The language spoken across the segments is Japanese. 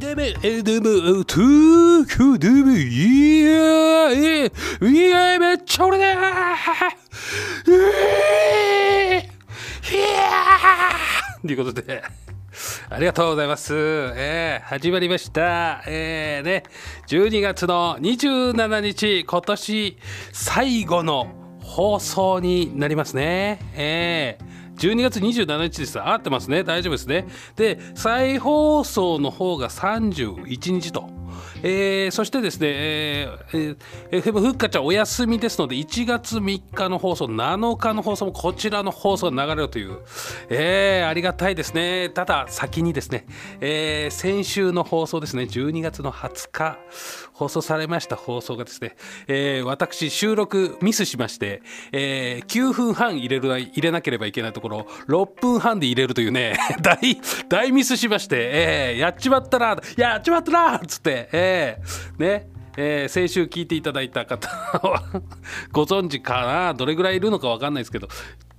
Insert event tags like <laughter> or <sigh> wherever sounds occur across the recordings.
でめ、え、でも、トゥーク、でも、いやえ、いやめっちゃ俺だえー、いやーということで、ありがとうございます。えー、始まりました。えー、ね、12月の27日、今年最後の放送になりますね。えー12月27日です。合ってますね。大丈夫ですね。で、再放送の方が31日と。えーそしてですね、えーえー、FM ふっかちゃんお休みですので、1月3日の放送、7日の放送もこちらの放送が流れるという、えーありがたいですね。ただ、先にですね、えー先週の放送ですね、12月の20日、放送されました放送がですね、えー私、収録ミスしまして、えー9分半入れる入れなければいけないところ、6分半で入れるというね、<laughs> 大、大ミスしまして、えーやっちまったな、やっちまったなっつって、えーね、えー先週聞いていただいた方は <laughs> ご存知かなどれぐらいいるのか分かんないですけど、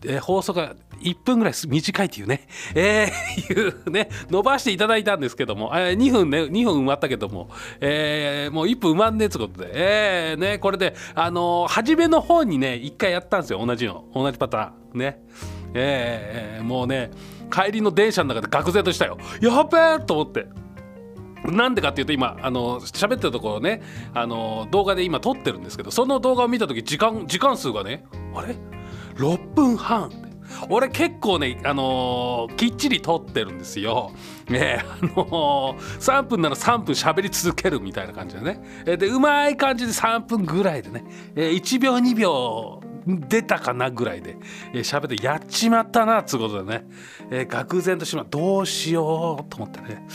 えー放送が1分ぐらい短いっていうね、えーいうね伸ばしていただいたんですけども、えー2分ね2分埋まったけども、えーもう1分埋まんねえってことで、えーね、これで、あのー初めの方にね1回やったんですよ同じの同じパターンね。えーもうね帰りの電車の中で愕然としたよやっべえと思って。なんでかっていうと今あの喋ってるところねあの動画で今撮ってるんですけどその動画を見た時時間時間数がねあれ？6分半。俺結構ねあのーきっちり撮ってるんですよ。ねあのー、3分なら3分喋り続けるみたいな感じでね。でうまい感じで3分ぐらいでね、1秒2秒出たかなぐらいで。え喋、ってやっちまったなっつうことでね、えー、愕然としまどうしようと思ってね、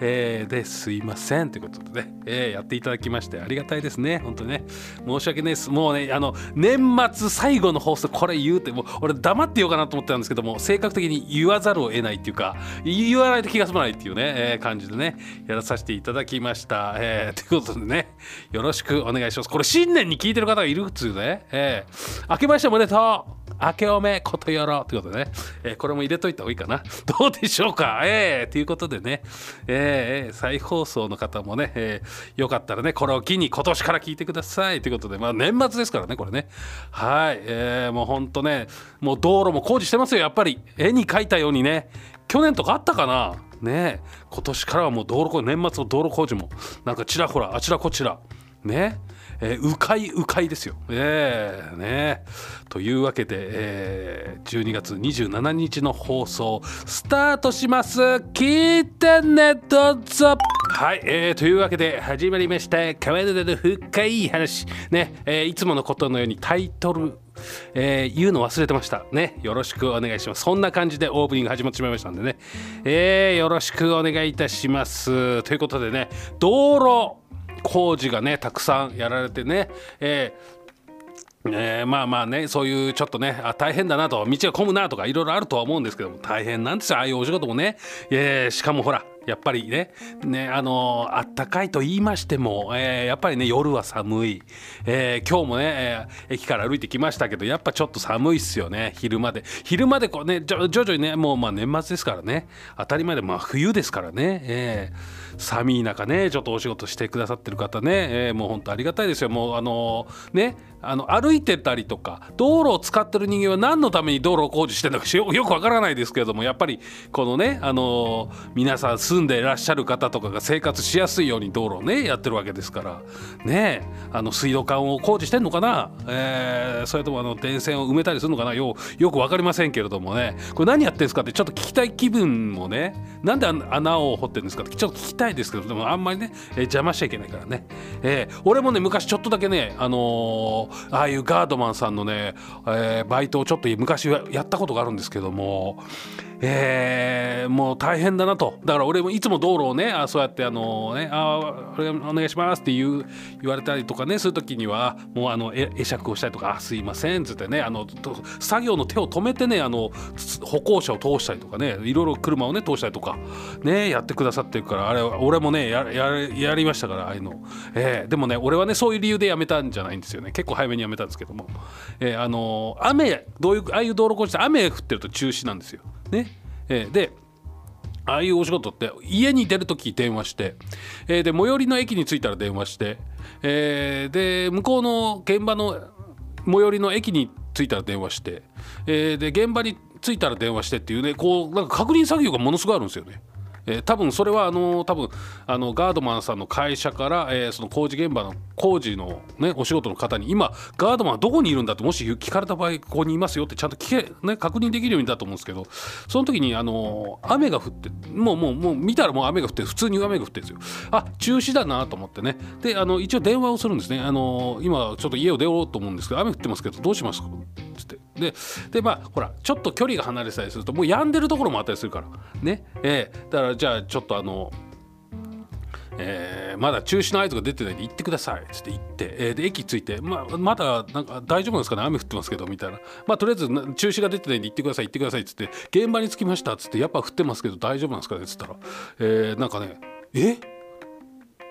えーですいませんということでね、えーやっていただきましてありがたいですね。本当にね。申し訳ないです。もうねあの年末最後の放送これ言うてもう俺黙ってようかなと思ってたんですけども性格的に言わざるを得ないっていうか言わないと気が済まないっていうね、えー感じでねやらさせていただきました、えーということでねよろしくお願いします。これ新年に聞いてる方がいるっつうね、えー。明けましておめでと。う明けおめことよろ。うということでね、えーこれも入れといた方がいいかな。<laughs> どうでしょうか？えーということでね、えーえ再放送の方もね、えーよかったらねこれを機に今年から聞いてください。ということでまあ年末ですからねこれね。はい、えーもうほんとねもう道路も工事してますよやっぱり。絵に描いたようにね。去年とかあったかな？ね。今年からはもう道路工事年末の道路工事もなんかちらほらあちらこちら。ね。えー、迂回迂回ですよ。えー、ね。というわけで、えー、12月27日の放送スタートします。聞いてねどうぞ。はい、えー、というわけで始まりました「川田の深い話」ね、えーいつものことのようにタイトルえー言うの忘れてました。ねよろしくお願いします。そんな感じでオープニング始まってしまいましたんでね、えーよろしくお願いいたします。ということでね道路工事がねたくさんやられてね、えーえーまあまあねそういうちょっとねあ大変だなと道が混むなとかいろいろあるとは思うんですけども大変なんですよああいうお仕事もね、えーしかもほらやっぱりねねあのーあったかいと言いましても、えーやっぱりね夜は寒い、えー今日もね、えー駅から歩いてきましたけどやっぱちょっと寒いっすよね昼まで。昼までこうね徐々にねもうまあ年末ですからね。当たり前でまあ冬ですからね、えー寒い中ねちょっとお仕事してくださってる方ね、えーもう本当ありがたいですよ。もうあのーねあの歩いてたりとか道路を使ってる人間は何のために道路を工事してるのか <laughs> よくわからないですけれどもやっぱりこのねあのー皆さん住んでいらっしゃる方とかが生活しやすいように道路をねやってるわけですからねあの水道管を工事してんのかな、えーそれともあの電線を埋めたりするのかなよよく分かりませんけれどもね。これ何やってるんですかってちょっと聞きたい気分もねなんであ穴を掘ってるんですかってちょっと聞きたいですけどでもあんまりね、えー邪魔しちゃいけないからね、えー俺もね昔ちょっとだけねあのーああいうガードマンさんのね、えーバイトをちょっと昔やったことがあるんですけどもえーもう大変だなと。だから俺もいつも道路をねあそうやってあのねあお願いしますって言う言われたりとかねする時にはもうあの会釈をしたりとかあ「すいません」っつってねあの作業の手を止めてねあの歩行者を通したりとかねいろいろ車をね通したりとかねやってくださってるからあれ俺もねやややりましたからああいうの、えーでもね俺はねそういう理由でやめたんじゃないんですよね。結構早めにやめたんですけども、えーあの雨どういうああいう道路工事って雨降ってると中止なんですよ。ねえーでああいうお仕事って家に出る時電話して、えー、で最寄りの駅に着いたら電話して、えー、で向こうの現場の最寄りの駅に着いたら電話して、えー、で現場に着いたら電話してっていうねこうなんか確認作業がものすごいあるんですよね。えー、多分それはあの多分あのガードマンさんの会社から、えー、その工事現場の工事の、ね、お仕事の方に今ガードマンはどこにいるんだってもし聞かれた場合ここにいますよってちゃんと聞け、ね、確認できるようにだと思うんですけどその時にあの雨が降ってもうもうもう見たらもう雨が降って普通に雨が降ってるんですよ。あ中止だなと思ってね。であの一応電話をするんですね。あの今ちょっと家を出ようと思うんですけど雨降ってますけどどうしますか？って。ででまあほらちょっと距離が離れたりするともう止んでるところもあったりするから。ね。えー、だからじゃあちょっとあのえー、まだ中止の合図が出てないんで行ってください。っつって行って、えー、で駅着いて、まあ、まだなんか大丈夫ですかね？雨降ってますけどみたいな。まあとりあえず中止が出てないんで行ってください行ってくださいっつって。現場に着きましたっつって。やっぱ降ってますけど大丈夫なんですかね？っつったら、えー、なんかねえ？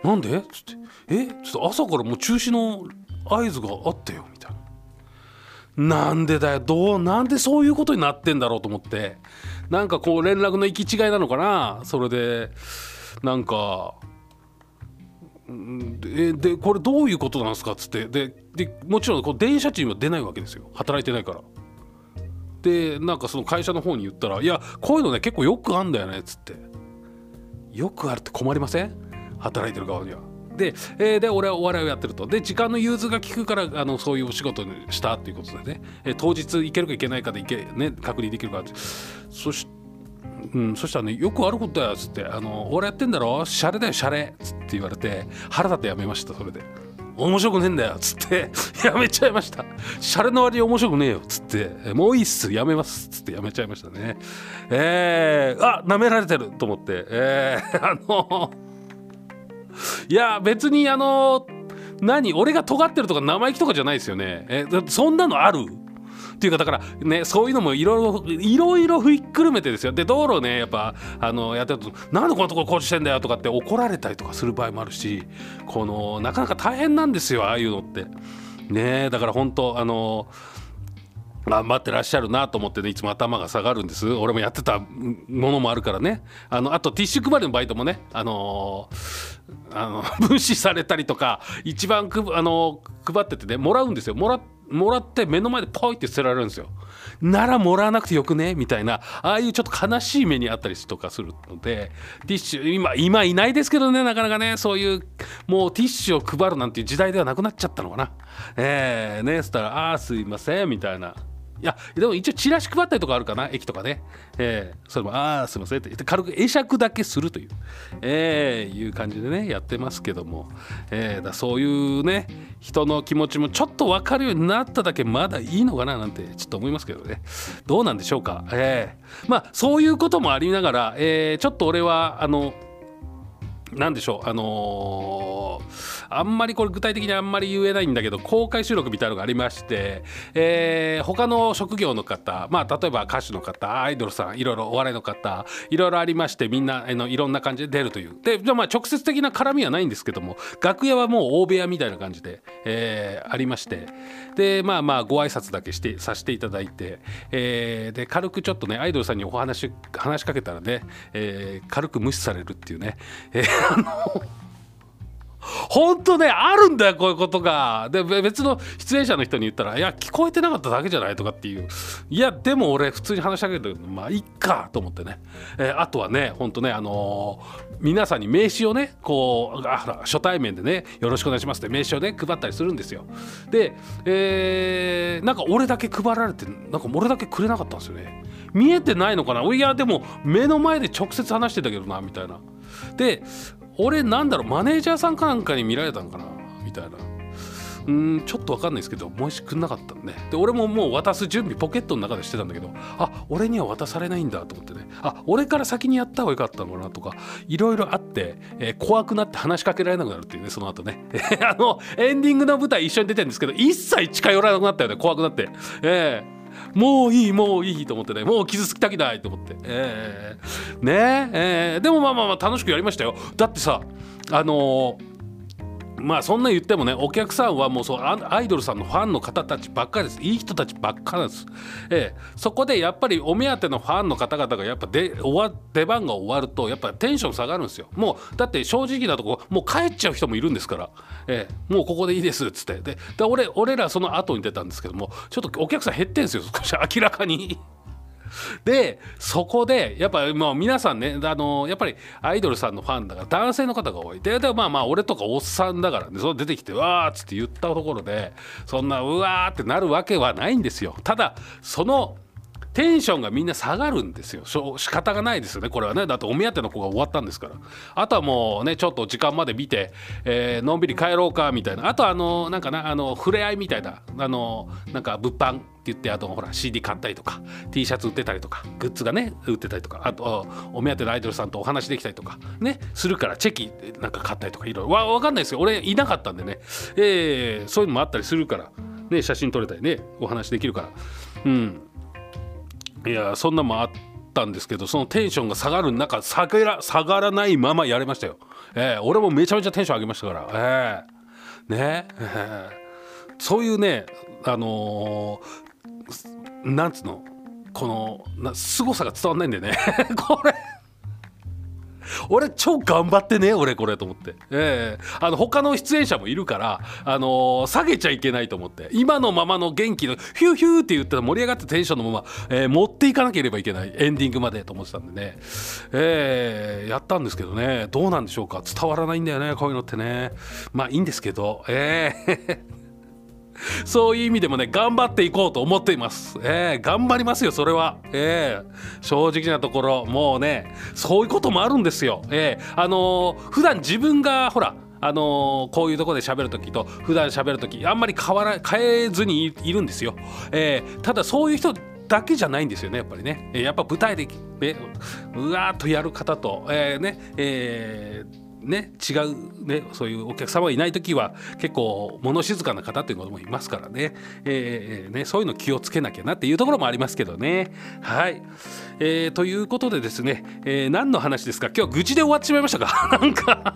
なんで？っつって。え？ちょっと朝からもう中止の合図があったよ。な。んでだよどうなんでそういうことになってんだろうと思って。なんかこう連絡の行き違いなのかな。それでなんかででこれどういうことなんですか？っつって。ででもちろんこう電車賃は出ないわけですよ。働いてないから。でなんかその会社の方に言ったら「いやこういうのね結構よくあんだよね」っつって「よくあるって困りません？働いてる側には」で,、えー、で俺はお笑いをやってると。で時間の融通が利くからあのそういうお仕事にしたっていうことでね、えー、当日行けるか行けないかで行け、ね、確認できるかってそし,、うん、そしたらねよくあることだよっつってあの「俺やってんだろ？シャレだよシャレ」っつって言われて腹立ってやめましたそれで。面白くねえんだよっつって。<laughs> やめちゃいました。シャレの割に面白くねえよっつって。もういいっすやめますっつって。やめちゃいましたね。えー、あ舐められてると思って。えー、あのいや別にあの何俺が尖ってるとか生意気とかじゃないですよね。えそんなのある？っていうかだからねそういうのもいろいろいろいろふいくるめてですよ。で道路ねやっぱあのやってると「なんでこんなところ工事してんだよ」とかって怒られたりとかする場合もあるしこのなかなか大変なんですよああいうのって。ねだから本当あの頑張ってらっしゃるなと思ってねいつも頭が下がるんです。俺もやってたものもあるからね。あのあとティッシュ配りのバイトもねあのー、あの <laughs> 無視されたりとか一番く、あのー、配っててねもらうんですよ。もらもらって目の前でポイって捨てられるんですよ。ならもらわなくてよくね？みたいなああいうちょっと悲しい目にあったりとかするのでティッシュ今今いないですけどねなかなかねそういうもうティッシュを配るなんていう時代ではなくなっちゃったのかな。えー、ねそしたら「ああすいません」みたいな。いやでも一応チラシ配ったりとかあるかな駅とかね、えー、それも「ああすいません」って言って軽く会釈だけするという、えー、いう感じでねやってますけども、えー、だそういうね人の気持ちもちょっと分かるようになっただけまだいいのかななんてちょっと思いますけどね。どうなんでしょうか、えー、まあそういうこともありながら、えー、ちょっと俺はあの何でしょうあのー、あんまりこれ具体的にあんまり言えないんだけど公開収録みたいなのがありまして、えー、他の職業の方まあ例えば歌手の方アイドルさんいろいろお笑いの方いろいろありましてみんなあのいろんな感じで出るという。でじゃまあ直接的な絡みはないんですけども楽屋はもう大部屋みたいな感じで、えー、ありまして。でまあまあご挨拶だけしてさせていただいて、えー、で軽くちょっとねアイドルさんにお話話しかけたらね、えー、軽く無視されるっていうね、えーあの本当ねあるんだよこういうことが。で別の出演者の人に言ったら「いや聞こえてなかっただけじゃない?」とかっていう。いやでも俺普通に話しかけてるまあいっかと思ってね、えー、あとはね本当ねあのー、皆さんに名刺をねこうあ初対面でね「よろしくお願いします」って名刺をね配ったりするんですよ。で、えー、なんか俺だけ配られてなんか俺だけくれなかったんですよね。見えてないのかな？いやでも目の前で直接話してたけどなみたいな。で俺なんだろうマネージャーさんかなんかに見られたんかなみたいな。うんちょっと分かんないですけどもしくんなかったんで。で俺ももう渡す準備ポケットの中でしてたんだけどあ俺には渡されないんだと思ってね。あ俺から先にやった方がよかったのかなとかいろいろあって、えー、怖くなって話しかけられなくなるっていうねその後ね。<laughs> あのエンディングの舞台一緒に出てるんですけど一切近寄らなくなったよね怖くなって。ええー。もういいもういいと思ってね。もう傷つきたくないと思って。えー、ねえー、でもまあまあまあ楽しくやりましたよ。だってさあのーまあそんな言ってもねお客さんはもうそうアイドルさんのファンの方たちばっかりです。いい人たちばっかりです、ええ、そこでやっぱりお目当てのファンの方々がやっぱで終わ出番が終わるとやっぱテンション下がるんですよ。もうだって正直なとこもう帰っちゃう人もいるんですから、ええ、もうここでいいですっつって。で俺俺らその後に出たんですけどもちょっとお客さん減ってんですよ少し。明らかに。でそこでやっぱもう皆さんねあのやっぱりアイドルさんのファンだから男性の方が多い。ででまあまあ俺とかおっさんだからねそ出てきてわーっつって言ったところでそんなうわーってなるわけはないんですよ。ただそのテンションがみんな下がるんですよ。仕方がないですよねこれはね。だってお目当ての子が終わったんですから。あとはもうねちょっと時間まで見て、えー、のんびり帰ろうかみたいな。あとあのなんかなあの触れ合いみたいなあのなんか物販。って言ってあとほら CD 買ったりとか T シャツ売ってたりとかグッズがね売ってたりとかあとお目当てのアイドルさんとお話できたりとかねするからチェキなんか買ったりとかいろいろ。わ分かんないですよ。俺いなかったんでね、えー、そういうのもあったりするからね写真撮れたりねお話できるから。うん。いやそんなもあったんですけどそのテンションが下がる中下がら下がらないままやれましたよ、えー、俺もめちゃめちゃテンション上げましたから。えー、ね。えー、そういうねあのー、なんつうの？このな凄さが伝わんないんだよね。<laughs> これ。俺超頑張ってね俺これと思って、えー、あの他の出演者もいるから、あのー、下げちゃいけないと思って。今のままの元気のヒューヒューって言ったら盛り上がってテンションのまま、えー、持っていかなければいけない。エンディングまでと思ってたんでね、えー、やったんですけどね。どうなんでしょうか。伝わらないんだよねこういうのってね。まあいいんですけど。えー <laughs> そういう意味でもね頑張っていこうと思っています。えー、頑張りますよそれは。えー、正直なところもうねそういうこともあるんですよ。えー、あのー、普段自分がほらあのー、こういうとこで喋る時と普段喋る時あんまり変わら変えずにいるんですよ。えー、ただそういう人だけじゃないんですよねやっぱりね。やっぱ舞台で、ね、うわーっとやる方と、えー、ねえーね違うねそういうお客様がいない時は結構物静かな方っていうのもいますからね,、えー、ねそういうの気をつけなきゃなっていうところもありますけどね。はい、えー、ということでですね、えー、何の話ですか？今日愚痴で終わってしまいましたか？<laughs> なんか。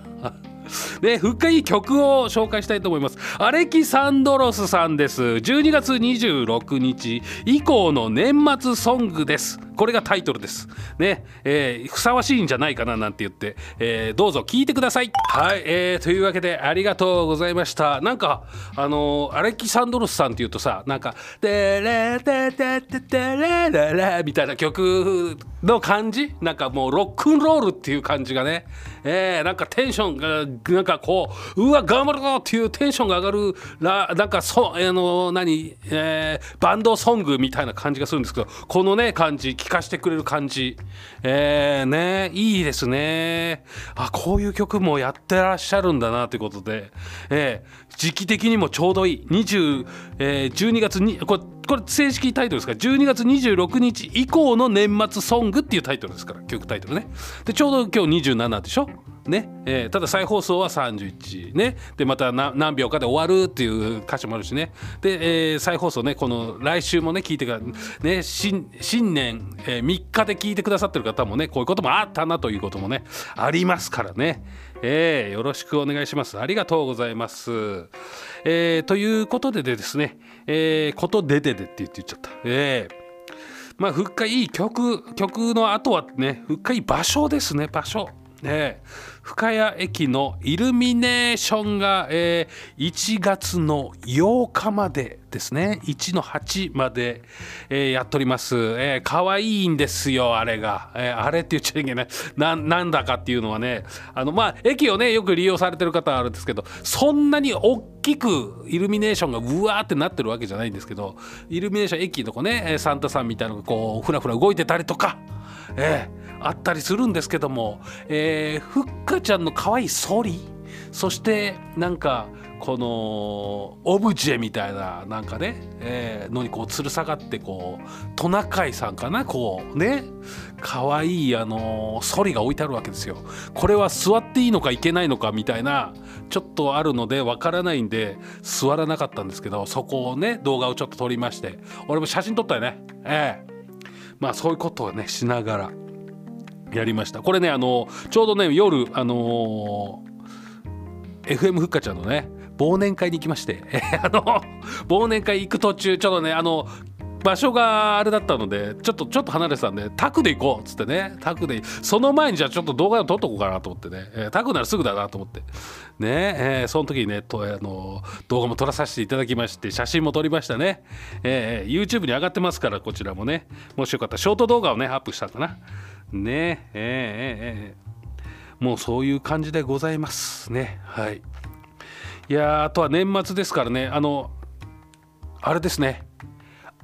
<laughs> ね、深い曲を紹介したいと思います。アレキサンドロスさんです。12月26日以降の年末ソングです。これがタイトルです。ね、えー、ふさわしいんじゃないかななんて言って、えー、どうぞ聞いてください。はい、えー、というわけでありがとうございました。なんかあのー、アレキサンドロスさんっていうとさ、なんか「テレテテテテレレレ」みたいな曲の感じ、なんかもうロックンロールっていう感じがね、えー、なんかテンションがなんかこううわ頑張るぞっていうテンションが上がるらなんかそあの何、えー、バンドソングみたいな感じがするんですけどこのね感じ聞かせてくれる感じ。えー、ねいいですね。あこういう曲もやってらっしゃるんだなということで、えー、時期的にもちょうどいい。20、えー、12月にこれこれ正式タイトルですか？ら12月26日以降の年末ソング。グっていうタイトルですから曲タイトルね。でちょうど今日27でしょ？ね。えー、ただ再放送は31ね。でまた何秒かで終わるっていう歌詞もあるしね。で、えー、再放送ねこの来週もね聞いてからね新新年、えー、3日で聞いてくださってる方もねこういうこともあったなということもねありますからね、えー、よろしくお願いします。ありがとうございます、えー、ということでですね、えー、ことでででって言って言っちゃった。えー。まあ、ふっかい曲曲の後はねふっかいい場所ですね場所。ね。深谷駅のイルミネーションが、えー、1月の8日までですね。1の8まで、えー、やっております、えー、かわいいんですよあれが、えー、あれって言っちゃいけない。ななんだかっていうのはね。あのまあ駅をねよく利用されてる方はあるんですけどそんなに大きくイルミネーションがうわーってなってるわけじゃないんですけどイルミネーション駅のこねサンタさんみたいなのがこうふらふら動いてたりとかえー、あったりするんですけども、えー、ふっかちゃんの可愛いソリそしてなんかこのオブジェみたいななんかね、えー、のにこう吊る下がってこうトナカイさんかなこうね可愛いあのソリが置いてあるわけですよ。これは座っていいのかいけないのかみたいなちょっとあるのでわからないんで座らなかったんですけどそこをね動画をちょっと撮りまして俺も写真撮ったよね。ええーまあそういうことをねしながらやりました。これねあのちょうどね夜あの FM ふっかちゃんのね忘年会に行きまして <laughs> あの忘年会行く途中ちょっとねあの場所があれだったのでちょっとちょっと離れてたんでタクで行こうっつってねタクでその前にじゃあちょっと動画を撮っとこうかなと思ってね、えー、タクならすぐだなと思って。ねえー、その時にねとあの動画も撮らさせていただきまして写真も撮りましたね、えー、YouTube に上がってますからこちらもねもしよかったらショート動画をねアップしたかな。ね。ええー、え、もうそういう感じでございますね。はい。いやあとは年末ですからね。あのあれですね。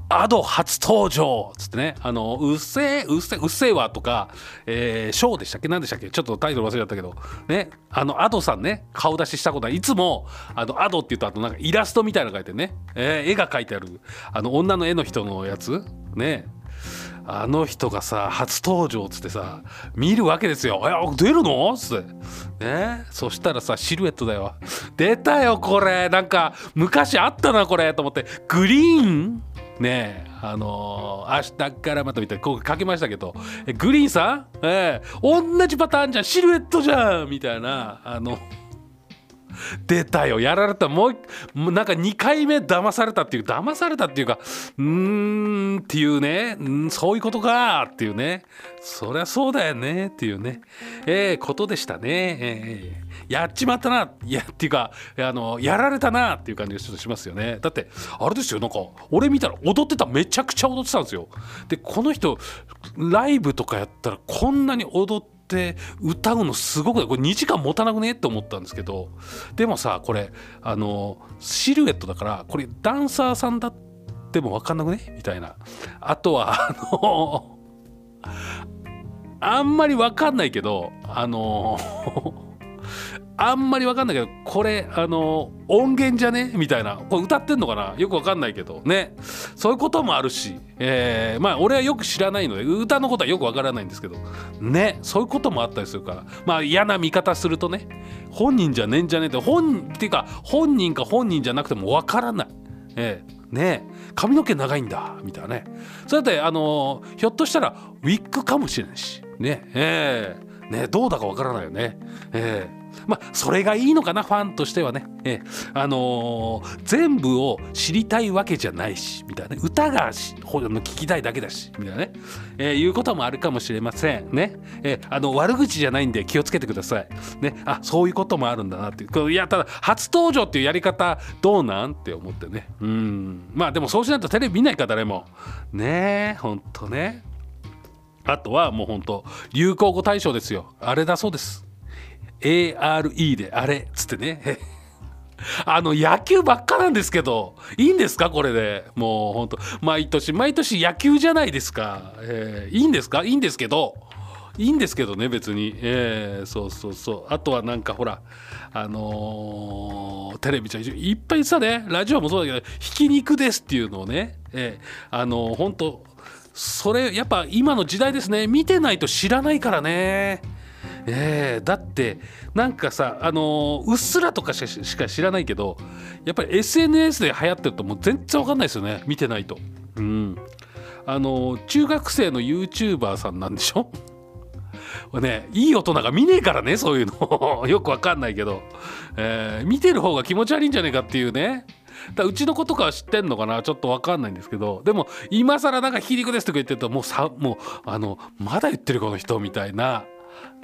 アド初登場つってね、あの、うっせえ、うっせえ、うっせえわとか、えー、ショーでしたっけ？何でしたっけ？ちょっとタイトル忘れちゃったけど、ね、あの、アドさんね、顔出ししたことない。つも、あの、アドって言うと、あとなんかイラストみたいなの書いてね、えー、絵が描いてある、あの、女の絵の人のやつ。ね、あの人がさ初登場っつってさ見るわけですよ「え出るの?」っつって。ね。そしたらさシルエットだよ出たよこれ。なんか昔あったなこれと思って。グリーン？ね。えあのー、明日からまたみた。いなこう書きましたけど。グリーンさん？ええ。同じパターンじゃん。シルエットじゃん。みたいな。あの <laughs> 出たよ。やられた。もうなんか2回目騙されたっていう騙されたっていうかうーんっていうね。んそういうことかっていうね。そりゃそうだよねっていうね。えー、ことでしたね。えーやっちまったな。いやっていうかあのやられたなっていう感じがちょっとしますよね。だってあれですよ。なんか俺見たら踊ってた。めちゃくちゃ踊ってたんですよ。でこの人ライブとかやったらこんなに踊って歌うのすごくこれ2時間持たなくね？って思ったんですけど。でもさこれあのシルエットだからこれダンサーさんだっても分かんなくね？みたいな。あとはあのあんまり分かんないけどあのあんまり分かんないけどこれあの音源じゃね？みたいな。これ歌ってんのかな？よく分かんないけど。ね。そういうこともあるし、えー、まあ俺はよく知らないので歌のことはよく分からないんですけど。ね。そういうこともあったりするから。まあ嫌な見方するとね。本人じゃねえんじゃねえって。本っていうか本人か本人じゃなくても分からない。えーね。髪の毛長いんだ。みたいなね。それであのひょっとしたらウィッグかもしれないし。ね。えー、ね。どうだかわからないよね。えー。まあそれがいいのかなファンとしてはね、えあのー、全部を知りたいわけじゃないしみたいな、ね、歌が聞きたいだけだしみたいなね、えー、いうこともあるかもしれませんね、え、あの悪口じゃないんで気をつけてください。ね。あそういうこともあるんだなっていういやただ初登場っていうやり方どうなんって思ってね。うん。まあでもそうしないとテレビ見ないか誰も。ねえほんとね。あとはもうほんと流行語大賞ですよ。あれだそうです。ARE であれっつってね。<laughs> あの野球ばっかなんですけどいいんですか？これで。もうほんと。毎年毎年野球じゃないですか、えー、いいんですか？いいんですけど。いいんですけどね別に、えー、そうそうそう。あとはなんかほらあのー、テレビじゃいっぱいさねラジオもそうだけど「ひき肉です」っていうのをね、えー、あのー、本当それやっぱ今の時代ですね。見てないと知らないからね。えー、だってなんかさあのー、うっすらとかしか知らないけどやっぱり SNS で流行ってるともう全然わかんないですよね見てないと。うん。あのー、中学生の YouTuber さんなんでしょ？<laughs> ね、いい大人が見ねえからねそういうの。<laughs> よくわかんないけど、えー、見てる方が気持ち悪いんじゃねえかっていうね。だうちの子とかは知ってんのかな？ちょっと分かんないんですけど。でも今更なんか「ひき肉です」とか言ってるともうさもうあのまだ言ってるこの人みたいな。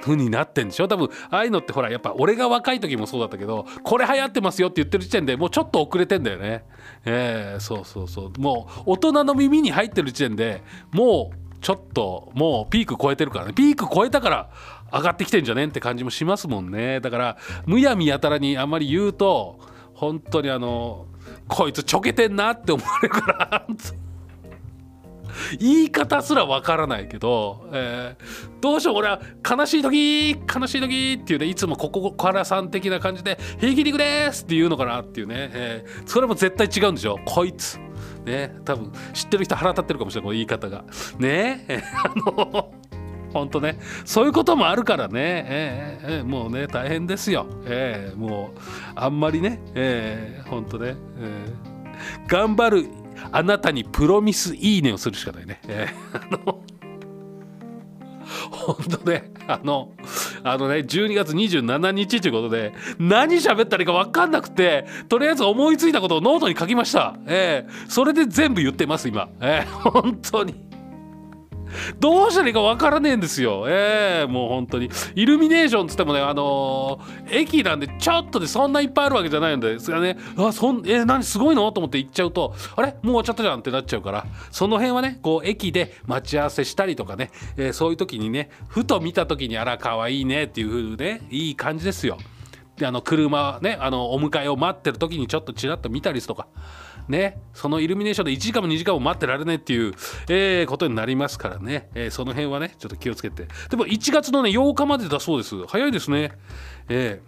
風になってんでしょ？多分ああいうのってほらやっぱ俺が若い時もそうだったけどこれ流行ってますよって言ってる時点でもうちょっと遅れてんだよね。えー、そうそうそう。もう大人の耳に入ってる時点でもうちょっともうピーク超えてるからね。ピーク超えたから上がってきてんじゃねんって感じもしますもんね。だからむやみやたらにあんまり言うと本当にあのこいつちょけてんなって思われるから <laughs> 言い方すらわからないけど、えー、どうしよう俺は悲しい時悲しい時っていうねいつもここからさん的な感じで「平気肉です!」って言うのかなっていうね、えー、それも絶対違うんでしょこいつね多分知ってる人腹立ってるかもしれないこの言い方がねえあの本当ねそういうこともあるからね、えー、えー、もうね大変ですよ、えー、もうあんまりね、えー、本当ね、えー、頑張るあなたにプロミスいいねをするしかないね。えー、あの本当ねあのあのね12月27日ということで何喋ったらいいか分かんなくてとりあえず思いついたことをノートに書きました。えー、それで全部言ってます今。えー、本当に。どうしたらいいか分からねえんですよ。ええー、もう本当に。イルミネーションつってもね、あのー、駅なんでちょっとでそんないっぱいあるわけじゃないんですがね、あ、そん、えー、何すごいの？と思って行っちゃうと、あれ？もう終わっちゃったじゃんってなっちゃうから、その辺はね、こう、駅で待ち合わせしたりとかね、えー、そういう時にね、ふと見た時に、あら、可愛いねっていう風ね、いい感じですよ。で、あの、車ね、あの、お迎えを待ってる時にちょっとちらっと見たりとか。ね、そのイルミネーションで1時間も2時間も待ってられないっていう、えー、ことになりますからね、えー、その辺はねちょっと気をつけて。でも1月のね8日までだそうです。早いですね。え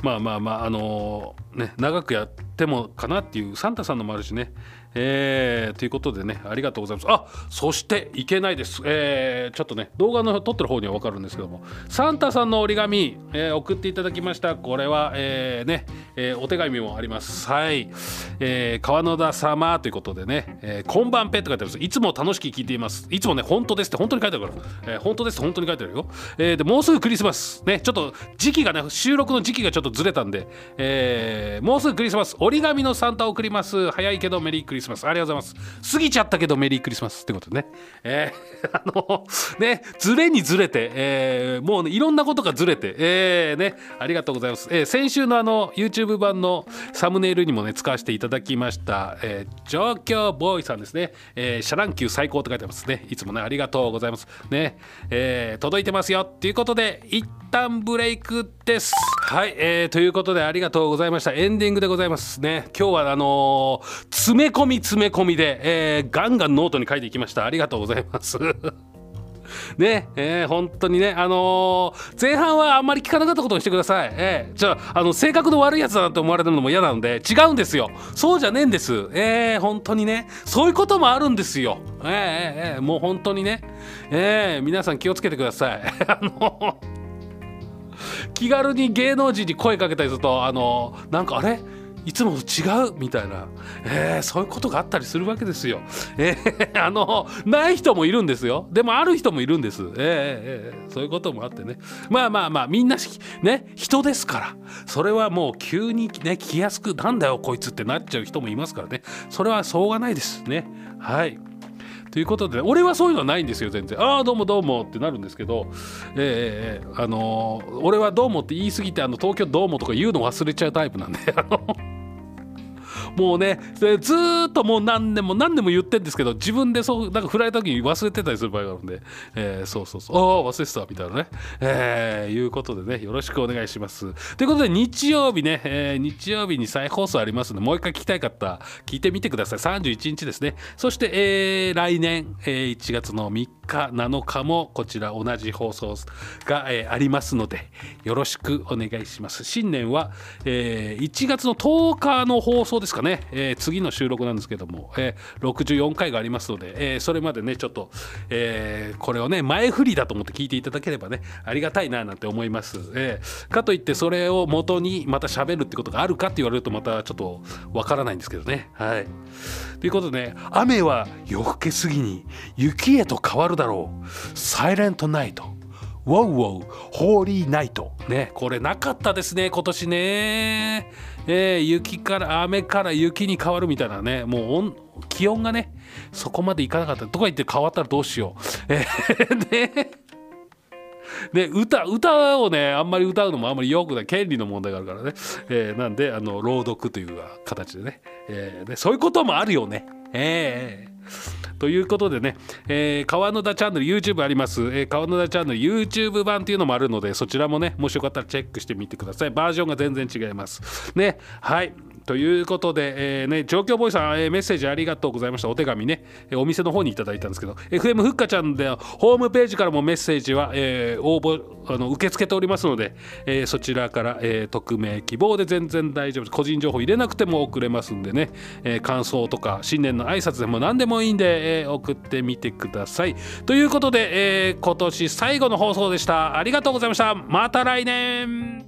ー、まあまあまああのー、ね長くやってもかなっていうサンタさんのもあるしね。えー、ということでねありがとうございます。あそしていけないです、えー、ちょっとね動画の撮ってる方には分かるんですけども。サンタさんの折り紙、えー、送っていただきました。これは、えー、ね、えー、お手紙もあります。はい、えー、川野田様ということでね、えー、こんばんぺって書いてあるんです。いつも楽しく聞いています。いつもね本当ですって本当に書いてあるから、えー、本当ですって本当に書いてあるよ、えー、でもうすぐクリスマス。ねちょっと時期がね収録の時期がちょっとずれたんで、えー、もうすぐクリスマス。折り紙のサンタを送ります。早いけどメリークリスマス。マス。ありがとうございます。過ぎちゃったけどメリークリスマスってことね。えー、<laughs> あの、ね、ずれにずれて、えー、もうね、いろんなことがずれて、えー、ね、ありがとうございます。えー、先週のあの、YouTube 版のサムネイルにもね、使わせていただきました、えー、状況ボーイさんですね。えー、シャラン級最高と書いてますね。いつもね、ありがとうございます。ね、えー、届いてますよ。っていうことで、一旦ブレイクです。はい、えー、ということでありがとうございました。エンディングでございますね。今日はあのー、詰め込み詰め込みで、えー、ガンガンノートに書いていきました。ありがとうございます。<laughs> ねえー、本当にね、あのー、前半はあんまり聞かなかったことにしてください。えー、じゃあ、あの、性格の悪いやつだなって思われるのも嫌なので、違うんですよ。そうじゃねえんです。えー、本当にね、そういうこともあるんですよ。えー、えー、もう本当にね、えー、皆さん気をつけてください。<laughs> あのー気軽に芸能人に声かけたりするとあのなんかあれ？いつもと違うみたいな、えー、そういうことがあったりするわけですよ。えー、<laughs> あのない人もいるんですよ。でもある人もいるんです。えー、えー、そういうこともあってね。まあまあまあみんなね人ですからそれはもう急にね気やすくなんだよこいつってなっちゃう人もいますからねそれはしょうがないですね。はい。ということで、ね、俺はそういうのはないんですよ全然ああどうもどうもってなるんですけど、えー、あのー、俺はどうもって言い過ぎてあの東京どうもとか言うの忘れちゃうタイプなんであのもうねずっともう何年も何年も言ってんですけど自分でそうなんか振られた時に忘れてたりする場合があるんで、えー、そうそうそう。ああ忘れてたみたいなね、えー、いうことでねよろしくお願いします。ということで日曜日ね、えー、日曜日に再放送ありますのでもう一回聞きたい方聞いてみてください。31日ですね。そして、えー、来年、えー、1月の3日7日もこちら同じ放送が、えー、ありますのでよろしくお願いします。新年は、えー、1月の10日の放送ですかね、えー、次の収録なんですけども、えー、64回がありますので、えー、それまでねちょっと、えー、これをね前振りだと思って聞いていただければねありがたいななんて思います、えー、かといってそれを元にまた喋るってことがあるかって言われるとまたちょっとわからないんですけどね。はい。ということでね雨は夜更けすぎに雪へと変わるだろう。サイレントナイトウォウウォウホーリーナイトねこれなかったですね今年ね。えー、雪から雨から雪に変わるみたいなね。もう気温がねそこまでいかなかった。とか言って変わったらどうしよう。えー、ね。ね、歌歌をねあんまり歌うのもあんまりよくない。権利の問題があるからね、えー、なんであの朗読という形でね,、えー、ねそういうこともあるよね。えー、ということでね、えー、川野田チャンネル YouTube あります、えー、川野田チャンネル YouTube 版っていうのもあるのでそちらもねもしよかったらチェックしてみてください。バージョンが全然違います。ねはい。ということで、えーね、状況ボーイさん、えー、メッセージありがとうございました。お手紙ね、えー、お店の方にいただいたんですけど、FM ふっかちゃんでホームページからもメッセージは、え、応募あの受け付けておりますので、え、そちらから、え、匿名希望で全然大丈夫です。個人情報入れなくても送れますんでね、え、感想とか新年の挨拶でも何でもいいんで、え、送ってみてください。ということで、えー、今年最後の放送でした。ありがとうございました。また来年